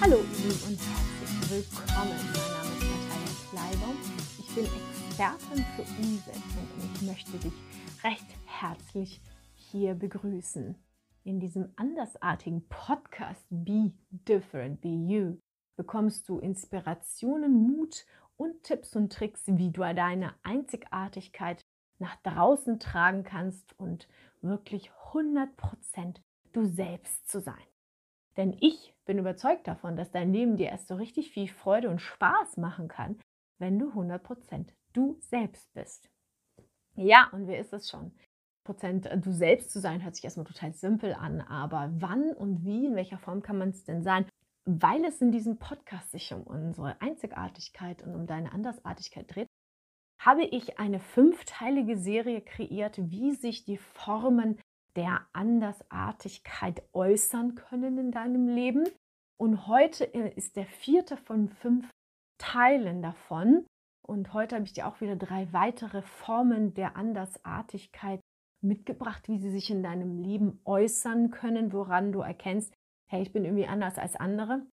Hallo ihr Lieben und herzlich willkommen. Mein Name ist Natalia Kleibaum. Ich bin Expertin für Umsetzung und ich möchte dich recht herzlich hier begrüßen. In diesem andersartigen Podcast Be Different, Be You bekommst du Inspirationen, Mut und Tipps und Tricks, wie du deine Einzigartigkeit nach draußen tragen kannst und wirklich 100% du selbst zu sein. Denn ich bin überzeugt davon, dass dein Leben dir erst so richtig viel Freude und Spaß machen kann, wenn du 100% du selbst bist. Ja, und wer ist es schon? Prozent äh, du selbst zu sein, hört sich erstmal total simpel an, aber wann und wie, in welcher Form kann man es denn sein? Weil es in diesem Podcast sich um unsere Einzigartigkeit und um deine Andersartigkeit dreht, habe ich eine fünfteilige Serie kreiert, wie sich die Formen der Andersartigkeit äußern können in deinem Leben. Und heute äh, ist der vierte von fünf Teilen davon. Und heute habe ich dir auch wieder drei weitere Formen der Andersartigkeit mitgebracht, wie sie sich in deinem Leben äußern können, woran du erkennst, hey, ich bin irgendwie anders als andere.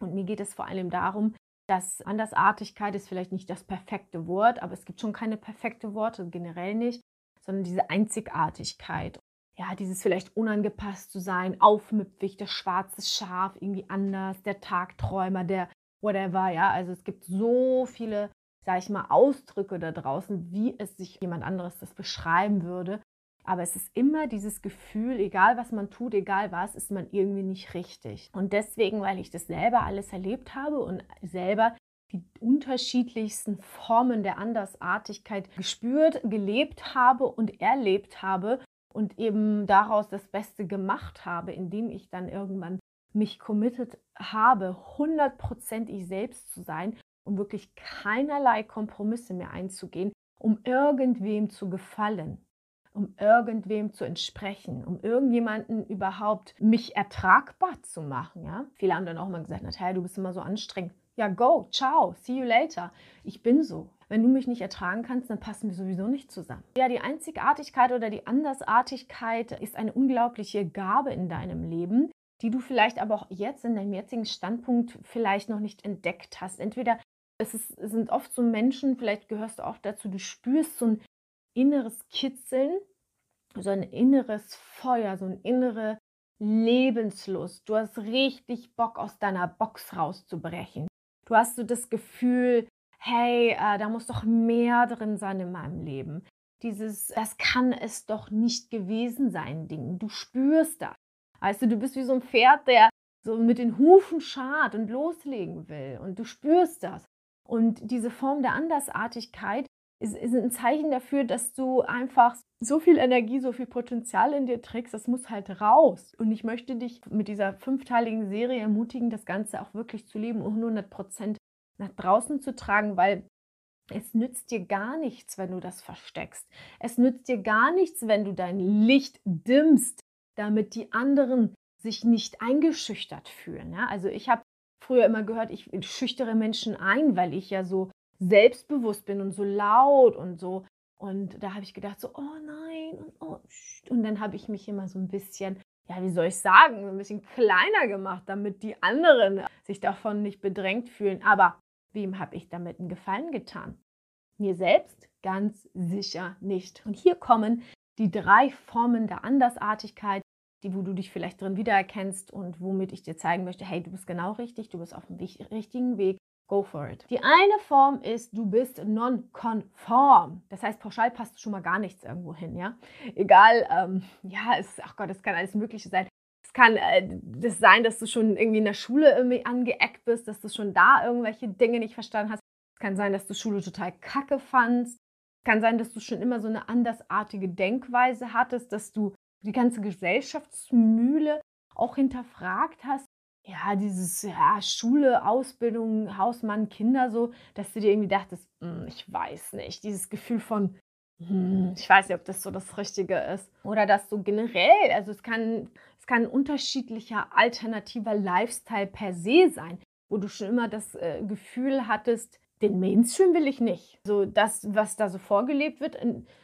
Und mir geht es vor allem darum, dass Andersartigkeit ist vielleicht nicht das perfekte Wort, aber es gibt schon keine perfekte Worte, generell nicht, sondern diese Einzigartigkeit ja, dieses vielleicht unangepasst zu sein, aufmüpfig, das schwarze Schaf, irgendwie anders, der Tagträumer, der whatever, ja. Also es gibt so viele, sag ich mal, Ausdrücke da draußen, wie es sich jemand anderes das beschreiben würde. Aber es ist immer dieses Gefühl, egal was man tut, egal was, ist man irgendwie nicht richtig. Und deswegen, weil ich das selber alles erlebt habe und selber die unterschiedlichsten Formen der Andersartigkeit gespürt, gelebt habe und erlebt habe und eben daraus das Beste gemacht habe, indem ich dann irgendwann mich committed habe, 100% ich selbst zu sein, um wirklich keinerlei Kompromisse mehr einzugehen, um irgendwem zu gefallen, um irgendwem zu entsprechen, um irgendjemanden überhaupt mich ertragbar zu machen. Ja? Viele haben dann auch mal gesagt, Natalia, du bist immer so anstrengend. Ja, go, ciao, see you later. Ich bin so. Wenn du mich nicht ertragen kannst, dann passen wir sowieso nicht zusammen. Ja, die Einzigartigkeit oder die Andersartigkeit ist eine unglaubliche Gabe in deinem Leben, die du vielleicht aber auch jetzt in deinem jetzigen Standpunkt vielleicht noch nicht entdeckt hast. Entweder es, ist, es sind oft so Menschen, vielleicht gehörst du auch dazu, du spürst so ein inneres Kitzeln, so ein inneres Feuer, so eine innere Lebenslust. Du hast richtig Bock, aus deiner Box rauszubrechen. Du hast so das Gefühl, hey, äh, da muss doch mehr drin sein in meinem Leben. Dieses, das kann es doch nicht gewesen sein, Ding. Du spürst das. Weißt du, du bist wie so ein Pferd, der so mit den Hufen schart und loslegen will. Und du spürst das. Und diese Form der Andersartigkeit ist, ist ein Zeichen dafür, dass du einfach so viel Energie, so viel Potenzial in dir trägst, das muss halt raus. Und ich möchte dich mit dieser fünfteiligen Serie ermutigen, das Ganze auch wirklich zu leben und 100 Prozent nach draußen zu tragen, weil es nützt dir gar nichts, wenn du das versteckst. Es nützt dir gar nichts, wenn du dein Licht dimmst, damit die anderen sich nicht eingeschüchtert fühlen. Ja? Also ich habe früher immer gehört, ich schüchtere Menschen ein, weil ich ja so selbstbewusst bin und so laut und so. Und da habe ich gedacht, so, oh nein, und, oh, und dann habe ich mich immer so ein bisschen ja, wie soll ich sagen, ein bisschen kleiner gemacht, damit die anderen sich davon nicht bedrängt fühlen. Aber wem habe ich damit einen Gefallen getan? Mir selbst ganz sicher nicht. Und hier kommen die drei Formen der Andersartigkeit, die, wo du dich vielleicht drin wiedererkennst und womit ich dir zeigen möchte, hey, du bist genau richtig, du bist auf dem richtigen Weg, go for it. Die eine Form ist, du bist non-konform. Das heißt, pauschal passt schon mal gar nichts irgendwo hin, ja. Egal, ähm, ja, es, ach Gott, es kann alles Mögliche sein. Es kann äh, das sein, dass du schon irgendwie in der Schule irgendwie angeeckt bist, dass du schon da irgendwelche Dinge nicht verstanden hast. Es kann sein, dass du Schule total kacke fandst. Es kann sein, dass du schon immer so eine andersartige Denkweise hattest, dass du die ganze Gesellschaftsmühle auch hinterfragt hast ja, dieses ja, Schule, Ausbildung, Hausmann, Kinder so, dass du dir irgendwie dachtest, hm, ich weiß nicht, dieses Gefühl von, hm, ich weiß nicht, ob das so das Richtige ist. Oder dass du generell, also es kann, es kann ein unterschiedlicher alternativer Lifestyle per se sein, wo du schon immer das äh, Gefühl hattest, den Mainstream will ich nicht. So das, was da so vorgelebt wird,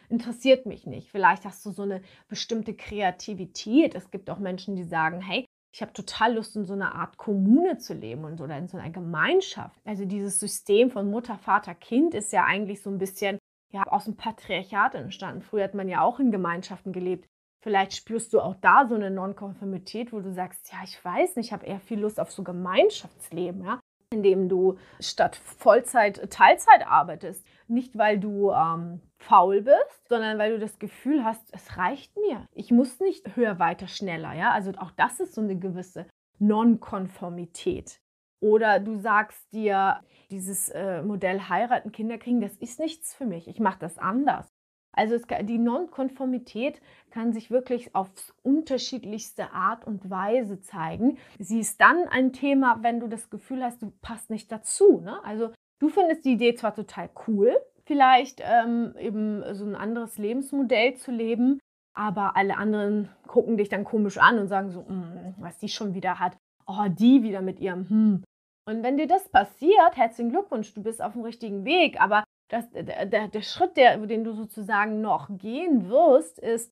interessiert mich nicht. Vielleicht hast du so eine bestimmte Kreativität. Es gibt auch Menschen, die sagen, hey, ich habe total Lust, in so einer Art Kommune zu leben und oder in so einer Gemeinschaft. Also dieses System von Mutter, Vater, Kind ist ja eigentlich so ein bisschen ja, aus dem Patriarchat entstanden. Früher hat man ja auch in Gemeinschaften gelebt. Vielleicht spürst du auch da so eine Nonkonformität, wo du sagst, ja, ich weiß nicht, ich habe eher viel Lust auf so Gemeinschaftsleben, ja, in dem du statt Vollzeit Teilzeit arbeitest. Nicht, weil du ähm, faul bist, sondern weil du das Gefühl hast, es reicht mir. Ich muss nicht höher, weiter, schneller, ja. Also auch das ist so eine gewisse Nonkonformität. Oder du sagst dir, dieses äh, Modell heiraten, Kinder kriegen, das ist nichts für mich. Ich mache das anders. Also es, die Nonkonformität kann sich wirklich auf unterschiedlichste Art und Weise zeigen. Sie ist dann ein Thema, wenn du das Gefühl hast, du passt nicht dazu. Ne? Also du findest die Idee zwar total cool, vielleicht ähm, eben so ein anderes Lebensmodell zu leben, aber alle anderen gucken dich dann komisch an und sagen so, mm, was die schon wieder hat. Oh, die wieder mit ihrem hm. Und wenn dir das passiert, herzlichen Glückwunsch, du bist auf dem richtigen Weg. Aber das, der, der, der Schritt, der, den du sozusagen noch gehen wirst, ist,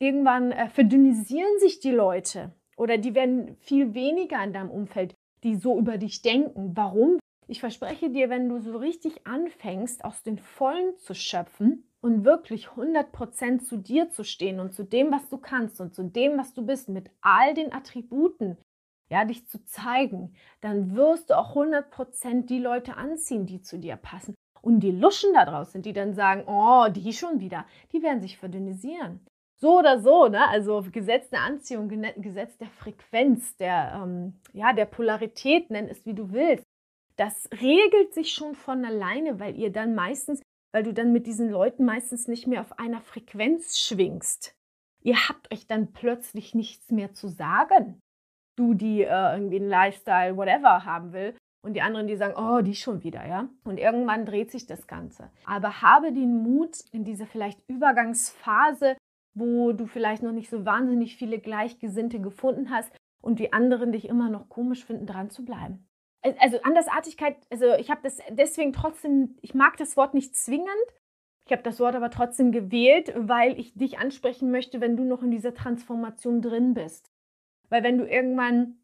irgendwann äh, verdünnisieren sich die Leute oder die werden viel weniger in deinem Umfeld, die so über dich denken. Warum? Ich verspreche dir, wenn du so richtig anfängst, aus den Vollen zu schöpfen und wirklich 100% zu dir zu stehen und zu dem, was du kannst und zu dem, was du bist, mit all den Attributen, ja, dich zu zeigen, dann wirst du auch 100% die Leute anziehen, die zu dir passen. Und die Luschen da draußen, die dann sagen, oh, die schon wieder, die werden sich verdünnisieren. So oder so, ne? Also Gesetz der Anziehung, Gesetz der Frequenz, der, ähm, ja, der Polarität, nenn es wie du willst. Das regelt sich schon von alleine, weil ihr dann meistens, weil du dann mit diesen Leuten meistens nicht mehr auf einer Frequenz schwingst. Ihr habt euch dann plötzlich nichts mehr zu sagen. Du, die äh, irgendwie einen Lifestyle, whatever haben will, und die anderen, die sagen, oh, die schon wieder, ja. Und irgendwann dreht sich das Ganze. Aber habe den Mut in diese vielleicht Übergangsphase, wo du vielleicht noch nicht so wahnsinnig viele Gleichgesinnte gefunden hast und die anderen dich immer noch komisch finden, dran zu bleiben. Also Andersartigkeit, also ich habe das deswegen trotzdem, ich mag das Wort nicht zwingend. Ich habe das Wort aber trotzdem gewählt, weil ich dich ansprechen möchte, wenn du noch in dieser Transformation drin bist. Weil wenn du irgendwann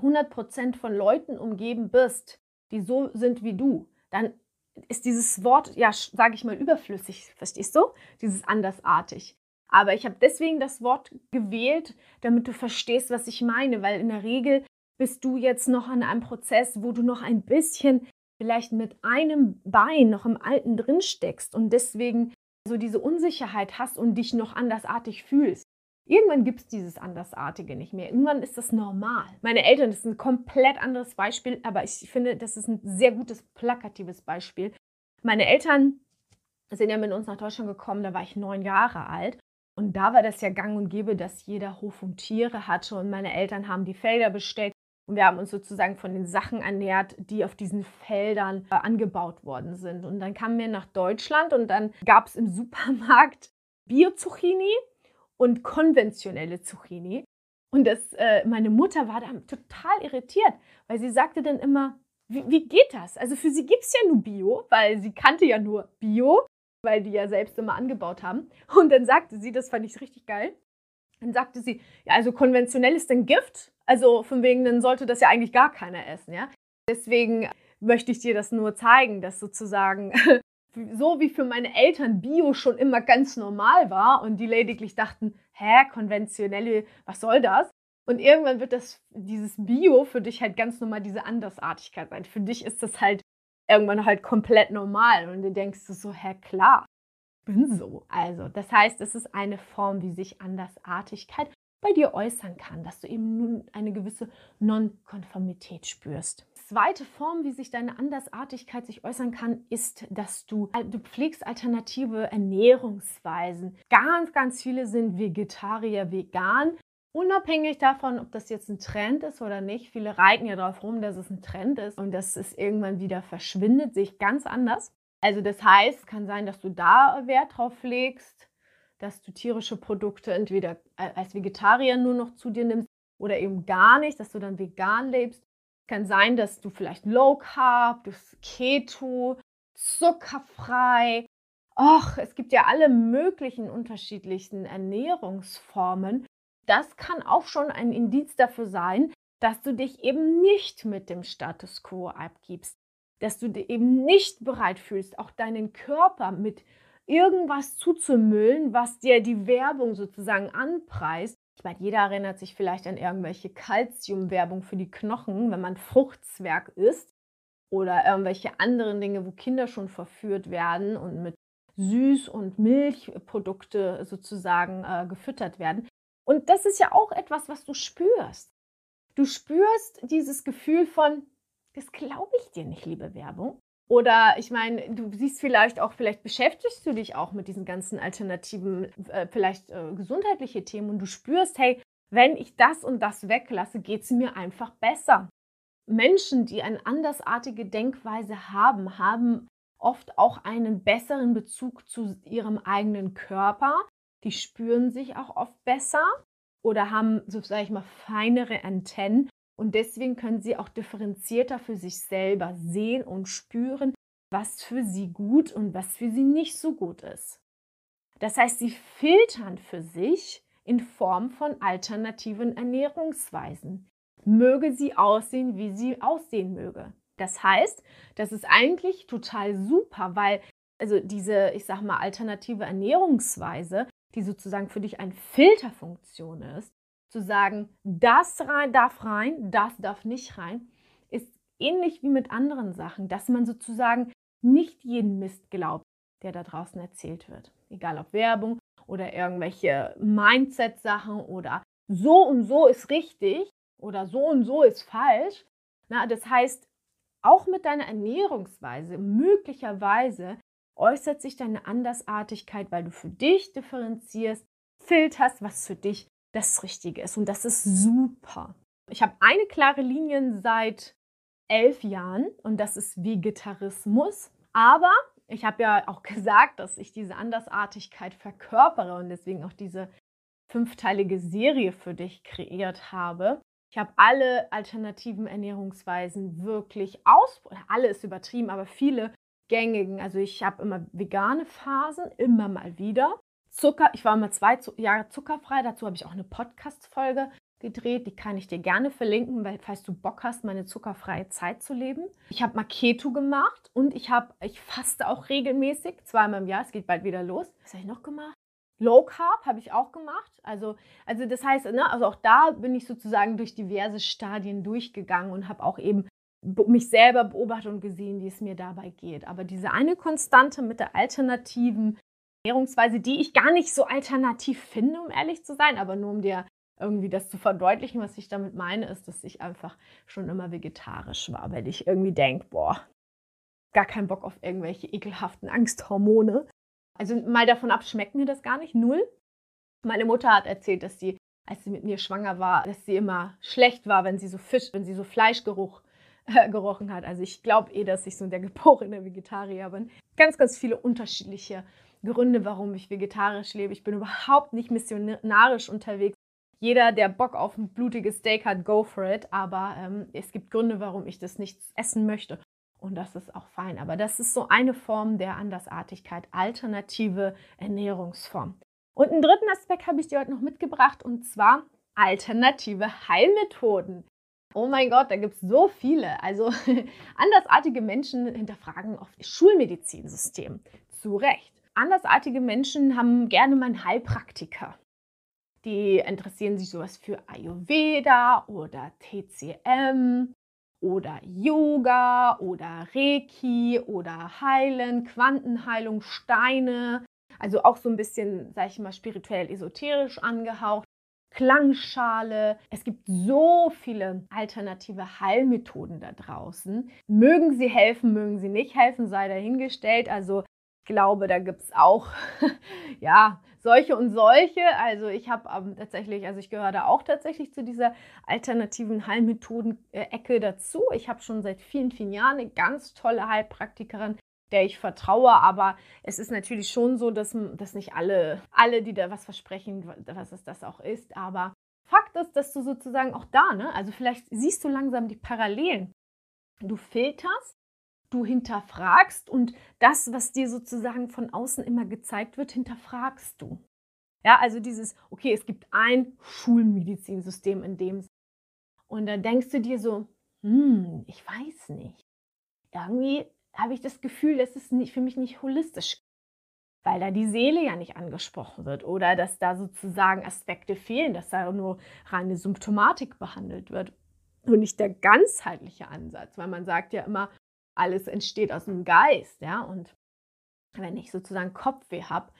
100% von Leuten umgeben bist, die so sind wie du, dann ist dieses Wort, ja, sage ich mal, überflüssig, verstehst du? Dieses andersartig. Aber ich habe deswegen das Wort gewählt, damit du verstehst, was ich meine, weil in der Regel bist du jetzt noch an einem Prozess, wo du noch ein bisschen vielleicht mit einem Bein noch im Alten drin steckst und deswegen so diese Unsicherheit hast und dich noch andersartig fühlst. Irgendwann gibt es dieses Andersartige nicht mehr. Irgendwann ist das normal. Meine Eltern, das ist ein komplett anderes Beispiel, aber ich finde, das ist ein sehr gutes, plakatives Beispiel. Meine Eltern sind ja mit uns nach Deutschland gekommen, da war ich neun Jahre alt. Und da war das ja gang und gäbe, dass jeder Hof und Tiere hatte. Und meine Eltern haben die Felder bestellt. Und wir haben uns sozusagen von den Sachen ernährt, die auf diesen Feldern äh, angebaut worden sind. Und dann kamen wir nach Deutschland und dann gab es im Supermarkt Bio-Zucchini und konventionelle Zucchini. Und das, äh, meine Mutter war da total irritiert, weil sie sagte dann immer, wie, wie geht das? Also für sie gibt es ja nur Bio, weil sie kannte ja nur Bio, weil die ja selbst immer angebaut haben. Und dann sagte sie, das fand ich richtig geil, dann sagte sie, ja, also konventionell ist ein Gift, also von wegen, dann sollte das ja eigentlich gar keiner essen, ja. Deswegen möchte ich dir das nur zeigen, dass sozusagen so wie für meine Eltern Bio schon immer ganz normal war und die lediglich dachten, hä, konventionelle, was soll das? Und irgendwann wird das, dieses Bio für dich halt ganz normal diese Andersartigkeit sein. Für dich ist das halt irgendwann halt komplett normal und du denkst so, hä, klar, bin so. Also, das heißt, es ist eine Form, wie sich Andersartigkeit bei dir äußern kann, dass du eben nun eine gewisse Nonkonformität spürst zweite Form, wie sich deine Andersartigkeit sich äußern kann, ist, dass du, äh, du pflegst alternative Ernährungsweisen. Ganz, ganz viele sind Vegetarier, vegan. Unabhängig davon, ob das jetzt ein Trend ist oder nicht, viele reiten ja darauf rum, dass es ein Trend ist und dass es irgendwann wieder verschwindet, sehe ich ganz anders. Also das heißt, kann sein, dass du da Wert drauf legst, dass du tierische Produkte entweder als Vegetarier nur noch zu dir nimmst oder eben gar nicht, dass du dann vegan lebst kann sein, dass du vielleicht Low Carb, du Keto, zuckerfrei. Och, es gibt ja alle möglichen unterschiedlichen Ernährungsformen. das kann auch schon ein Indiz dafür sein, dass du dich eben nicht mit dem Status quo abgibst, dass du dir eben nicht bereit fühlst, auch deinen Körper mit irgendwas zuzumüllen, was dir die Werbung sozusagen anpreist. Ich meine, jeder erinnert sich vielleicht an irgendwelche Kalziumwerbung für die Knochen, wenn man Fruchtzwerg isst oder irgendwelche anderen Dinge, wo Kinder schon verführt werden und mit Süß- und Milchprodukte sozusagen äh, gefüttert werden. Und das ist ja auch etwas, was du spürst. Du spürst dieses Gefühl von, das glaube ich dir nicht, liebe Werbung. Oder ich meine, du siehst vielleicht auch, vielleicht beschäftigst du dich auch mit diesen ganzen alternativen, äh, vielleicht äh, gesundheitliche Themen und du spürst, hey, wenn ich das und das weglasse, geht es mir einfach besser. Menschen, die eine andersartige Denkweise haben, haben oft auch einen besseren Bezug zu ihrem eigenen Körper. Die spüren sich auch oft besser oder haben, so sage ich mal, feinere Antennen und deswegen können sie auch differenzierter für sich selber sehen und spüren, was für sie gut und was für sie nicht so gut ist. Das heißt, sie filtern für sich in Form von alternativen Ernährungsweisen. Möge sie aussehen, wie sie aussehen möge. Das heißt, das ist eigentlich total super, weil also diese, ich sag mal, alternative Ernährungsweise die sozusagen für dich eine Filterfunktion ist, zu sagen, das rein, darf rein, das darf nicht rein, ist ähnlich wie mit anderen Sachen, dass man sozusagen nicht jeden Mist glaubt, der da draußen erzählt wird. Egal ob Werbung oder irgendwelche Mindset-Sachen oder so und so ist richtig oder so und so ist falsch. Na, das heißt, auch mit deiner Ernährungsweise möglicherweise äußert sich deine Andersartigkeit, weil du für dich differenzierst, filterst, was für dich das Richtige ist. Und das ist super. Ich habe eine klare Linie seit elf Jahren und das ist Vegetarismus. Aber ich habe ja auch gesagt, dass ich diese Andersartigkeit verkörpere und deswegen auch diese fünfteilige Serie für dich kreiert habe. Ich habe alle alternativen Ernährungsweisen wirklich aus, alle ist übertrieben, aber viele gängigen. Also ich habe immer vegane Phasen, immer mal wieder. Zucker, ich war immer zwei Jahre zuckerfrei, dazu habe ich auch eine Podcast-Folge gedreht, die kann ich dir gerne verlinken, weil falls du Bock hast, meine zuckerfreie Zeit zu leben. Ich habe mal Keto gemacht und ich habe, ich faste auch regelmäßig, zweimal im Jahr, es geht bald wieder los. Was habe ich noch gemacht? Low Carb habe ich auch gemacht. Also, also das heißt, ne, also auch da bin ich sozusagen durch diverse Stadien durchgegangen und habe auch eben mich selber beobachtet und gesehen, wie es mir dabei geht. Aber diese eine Konstante mit der alternativen Ernährungsweise, die ich gar nicht so alternativ finde, um ehrlich zu sein, aber nur um dir irgendwie das zu verdeutlichen, was ich damit meine, ist, dass ich einfach schon immer vegetarisch war, weil ich irgendwie denke, boah, gar keinen Bock auf irgendwelche ekelhaften Angsthormone. Also mal davon ab, schmeckt mir das gar nicht, null. Meine Mutter hat erzählt, dass sie, als sie mit mir schwanger war, dass sie immer schlecht war, wenn sie so Fisch, wenn sie so Fleischgeruch gerochen hat. Also ich glaube eh, dass ich so der geborene Vegetarier bin. Ganz, ganz viele unterschiedliche Gründe, warum ich vegetarisch lebe. Ich bin überhaupt nicht missionarisch unterwegs. Jeder, der Bock auf ein blutiges Steak hat, go for it. Aber ähm, es gibt Gründe, warum ich das nicht essen möchte. Und das ist auch fein. Aber das ist so eine Form der Andersartigkeit, alternative Ernährungsform. Und einen dritten Aspekt habe ich dir heute noch mitgebracht und zwar alternative Heilmethoden. Oh mein Gott, da gibt es so viele. Also andersartige Menschen hinterfragen oft das Schulmedizinsystem. Zu Recht. Andersartige Menschen haben gerne mal einen Heilpraktiker. Die interessieren sich sowas für Ayurveda oder TCM oder Yoga oder Reiki oder Heilen, Quantenheilung, Steine. Also auch so ein bisschen, sag ich mal, spirituell esoterisch angehaucht. Klangschale. Es gibt so viele alternative Heilmethoden da draußen. Mögen sie helfen, mögen sie nicht helfen, sei dahingestellt. Also glaube, da gibt es auch ja solche und solche. Also ich habe ähm, tatsächlich, also ich gehöre da auch tatsächlich zu dieser alternativen Heilmethoden-Ecke dazu. Ich habe schon seit vielen, vielen Jahren eine ganz tolle Heilpraktikerin, der ich vertraue. Aber es ist natürlich schon so, dass, dass nicht alle, alle, die da was versprechen, was es das auch ist. Aber Fakt ist, dass du sozusagen auch da, ne, also vielleicht siehst du langsam die Parallelen. Du filterst, du hinterfragst und das, was dir sozusagen von außen immer gezeigt wird, hinterfragst du. Ja, also dieses, okay, es gibt ein Schulmedizinsystem in dem. Und dann denkst du dir so, hm, ich weiß nicht. Irgendwie habe ich das Gefühl, das ist nicht, für mich nicht holistisch, weil da die Seele ja nicht angesprochen wird oder dass da sozusagen Aspekte fehlen, dass da nur reine Symptomatik behandelt wird und nicht der ganzheitliche Ansatz, weil man sagt ja immer, alles entsteht aus dem Geist, ja, und wenn ich sozusagen Kopfweh habe,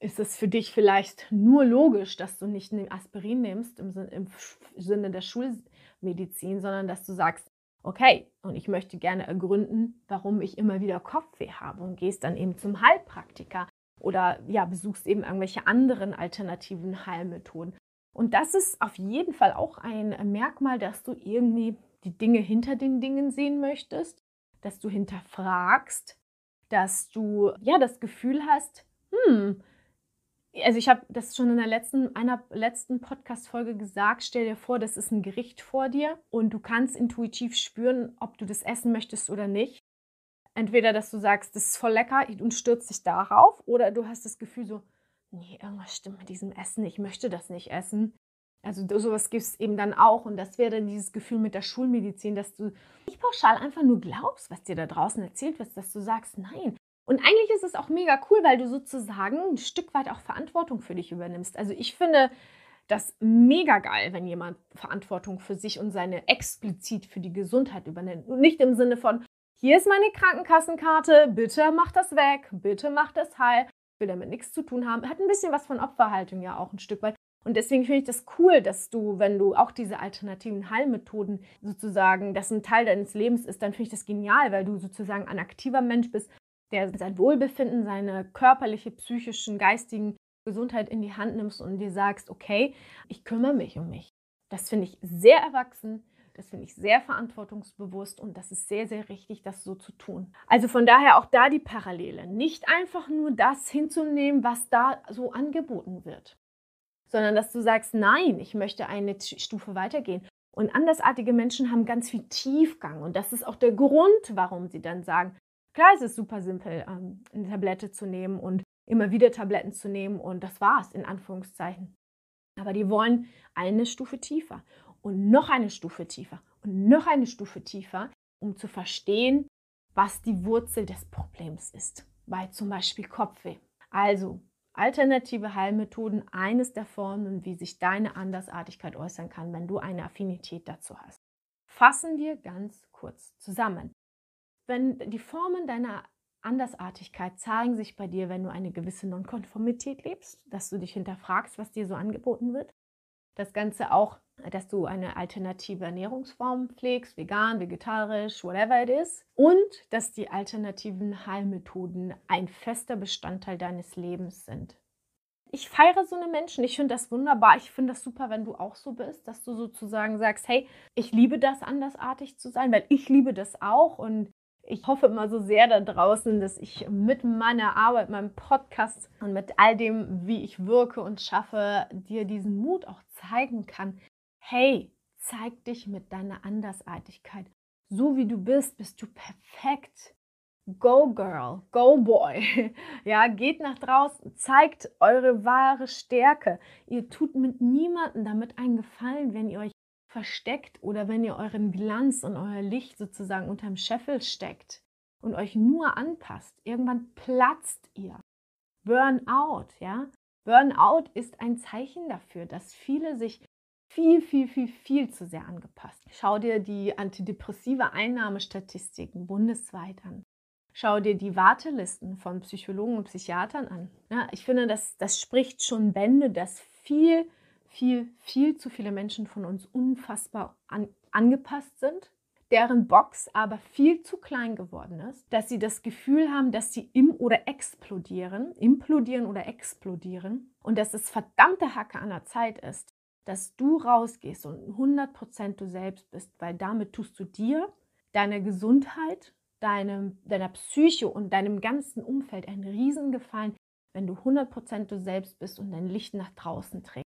ist es für dich vielleicht nur logisch, dass du nicht Aspirin nimmst im, im Sinne der Schulmedizin, sondern dass du sagst, okay, und ich möchte gerne ergründen, warum ich immer wieder Kopfweh habe und gehst dann eben zum Heilpraktiker oder ja, besuchst eben irgendwelche anderen alternativen Heilmethoden. Und das ist auf jeden Fall auch ein Merkmal, dass du irgendwie die Dinge hinter den Dingen sehen möchtest, dass du hinterfragst, dass du ja das Gefühl hast, hm, also ich habe das schon in der letzten, einer letzten Podcast-Folge gesagt, stell dir vor, das ist ein Gericht vor dir und du kannst intuitiv spüren, ob du das essen möchtest oder nicht. Entweder, dass du sagst, das ist voll lecker und stürzt dich darauf, oder du hast das Gefühl so, nee, irgendwas stimmt mit diesem Essen, ich möchte das nicht essen. Also sowas gibt es eben dann auch und das wäre dann dieses Gefühl mit der Schulmedizin, dass du nicht pauschal einfach nur glaubst, was dir da draußen erzählt wird, dass du sagst, nein, und eigentlich ist es auch mega cool, weil du sozusagen ein Stück weit auch Verantwortung für dich übernimmst. Also ich finde das mega geil, wenn jemand Verantwortung für sich und seine explizit für die Gesundheit übernimmt. Und nicht im Sinne von, hier ist meine Krankenkassenkarte, bitte mach das weg, bitte mach das heil, will damit nichts zu tun haben. Hat ein bisschen was von Opferhaltung ja auch ein Stück weit. Und deswegen finde ich das cool, dass du, wenn du auch diese alternativen Heilmethoden sozusagen, das ein Teil deines Lebens ist, dann finde ich das genial, weil du sozusagen ein aktiver Mensch bist, der sein Wohlbefinden, seine körperliche, psychischen, geistigen Gesundheit in die Hand nimmst und dir sagst, okay, ich kümmere mich um mich. Das finde ich sehr erwachsen, das finde ich sehr verantwortungsbewusst und das ist sehr, sehr richtig, das so zu tun. Also von daher auch da die Parallele. Nicht einfach nur das hinzunehmen, was da so angeboten wird, sondern dass du sagst, nein, ich möchte eine Stufe weitergehen. Und andersartige Menschen haben ganz viel Tiefgang und das ist auch der Grund, warum sie dann sagen, Klar, es ist super simpel, ähm, eine Tablette zu nehmen und immer wieder Tabletten zu nehmen und das war's, in Anführungszeichen. Aber die wollen eine Stufe tiefer und noch eine Stufe tiefer und noch eine Stufe tiefer, um zu verstehen, was die Wurzel des Problems ist, bei zum Beispiel Kopfweh. Also alternative Heilmethoden, eines der Formen, wie sich deine Andersartigkeit äußern kann, wenn du eine Affinität dazu hast. Fassen wir ganz kurz zusammen wenn die Formen deiner Andersartigkeit zeigen sich bei dir, wenn du eine gewisse Nonkonformität lebst, dass du dich hinterfragst, was dir so angeboten wird. Das Ganze auch, dass du eine alternative Ernährungsform pflegst, vegan, vegetarisch, whatever it is. Und dass die alternativen Heilmethoden ein fester Bestandteil deines Lebens sind. Ich feiere so eine Menschen. Ich finde das wunderbar. Ich finde das super, wenn du auch so bist, dass du sozusagen sagst, hey, ich liebe das, andersartig zu sein, weil ich liebe das auch und ich hoffe immer so sehr da draußen, dass ich mit meiner Arbeit, meinem Podcast und mit all dem, wie ich wirke und schaffe, dir diesen Mut auch zeigen kann. Hey, zeig dich mit deiner Andersartigkeit. So wie du bist, bist du perfekt. Go Girl, Go Boy. Ja, geht nach draußen, zeigt eure wahre Stärke. Ihr tut mit niemandem damit einen Gefallen, wenn ihr euch versteckt oder wenn ihr euren Glanz und euer Licht sozusagen unterm Scheffel steckt und euch nur anpasst, irgendwann platzt ihr. Burnout, ja? Burnout ist ein Zeichen dafür, dass viele sich viel, viel, viel, viel zu sehr angepasst. Schau dir die antidepressive Einnahmestatistiken bundesweit an. Schau dir die Wartelisten von Psychologen und Psychiatern an. Ja, ich finde, das, das spricht schon Bände, dass viel viel, viel zu viele Menschen von uns unfassbar an, angepasst sind, deren Box aber viel zu klein geworden ist, dass sie das Gefühl haben, dass sie im oder explodieren, implodieren oder explodieren und dass es verdammte Hacke an der Zeit ist, dass du rausgehst und 100% du selbst bist, weil damit tust du dir, deiner Gesundheit, deinem, deiner Psyche und deinem ganzen Umfeld einen Riesengefallen, wenn du 100% du selbst bist und dein Licht nach draußen trägst.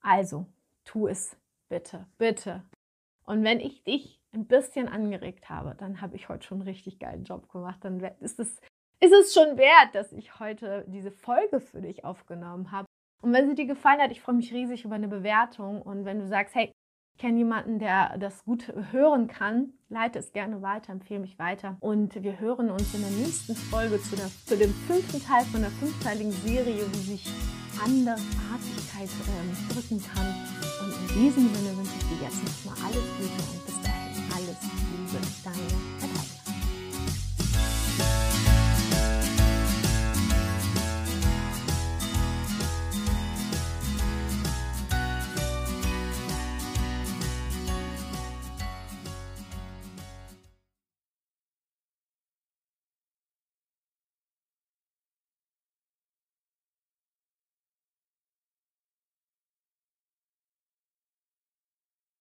Also, tu es bitte, bitte. Und wenn ich dich ein bisschen angeregt habe, dann habe ich heute schon einen richtig geilen Job gemacht. Dann ist es, ist es schon wert, dass ich heute diese Folge für dich aufgenommen habe. Und wenn sie dir gefallen hat, ich freue mich riesig über eine Bewertung. Und wenn du sagst, hey, ich kenne jemanden, der das gut hören kann, leite es gerne weiter, empfehle mich weiter. Und wir hören uns in der nächsten Folge zu, der, zu dem fünften Teil von der fünfteiligen Serie, wie sich Andersartigkeit ähm, drücken kann. Und in diesem Sinne wünsche ich dir jetzt nochmal alles Gute und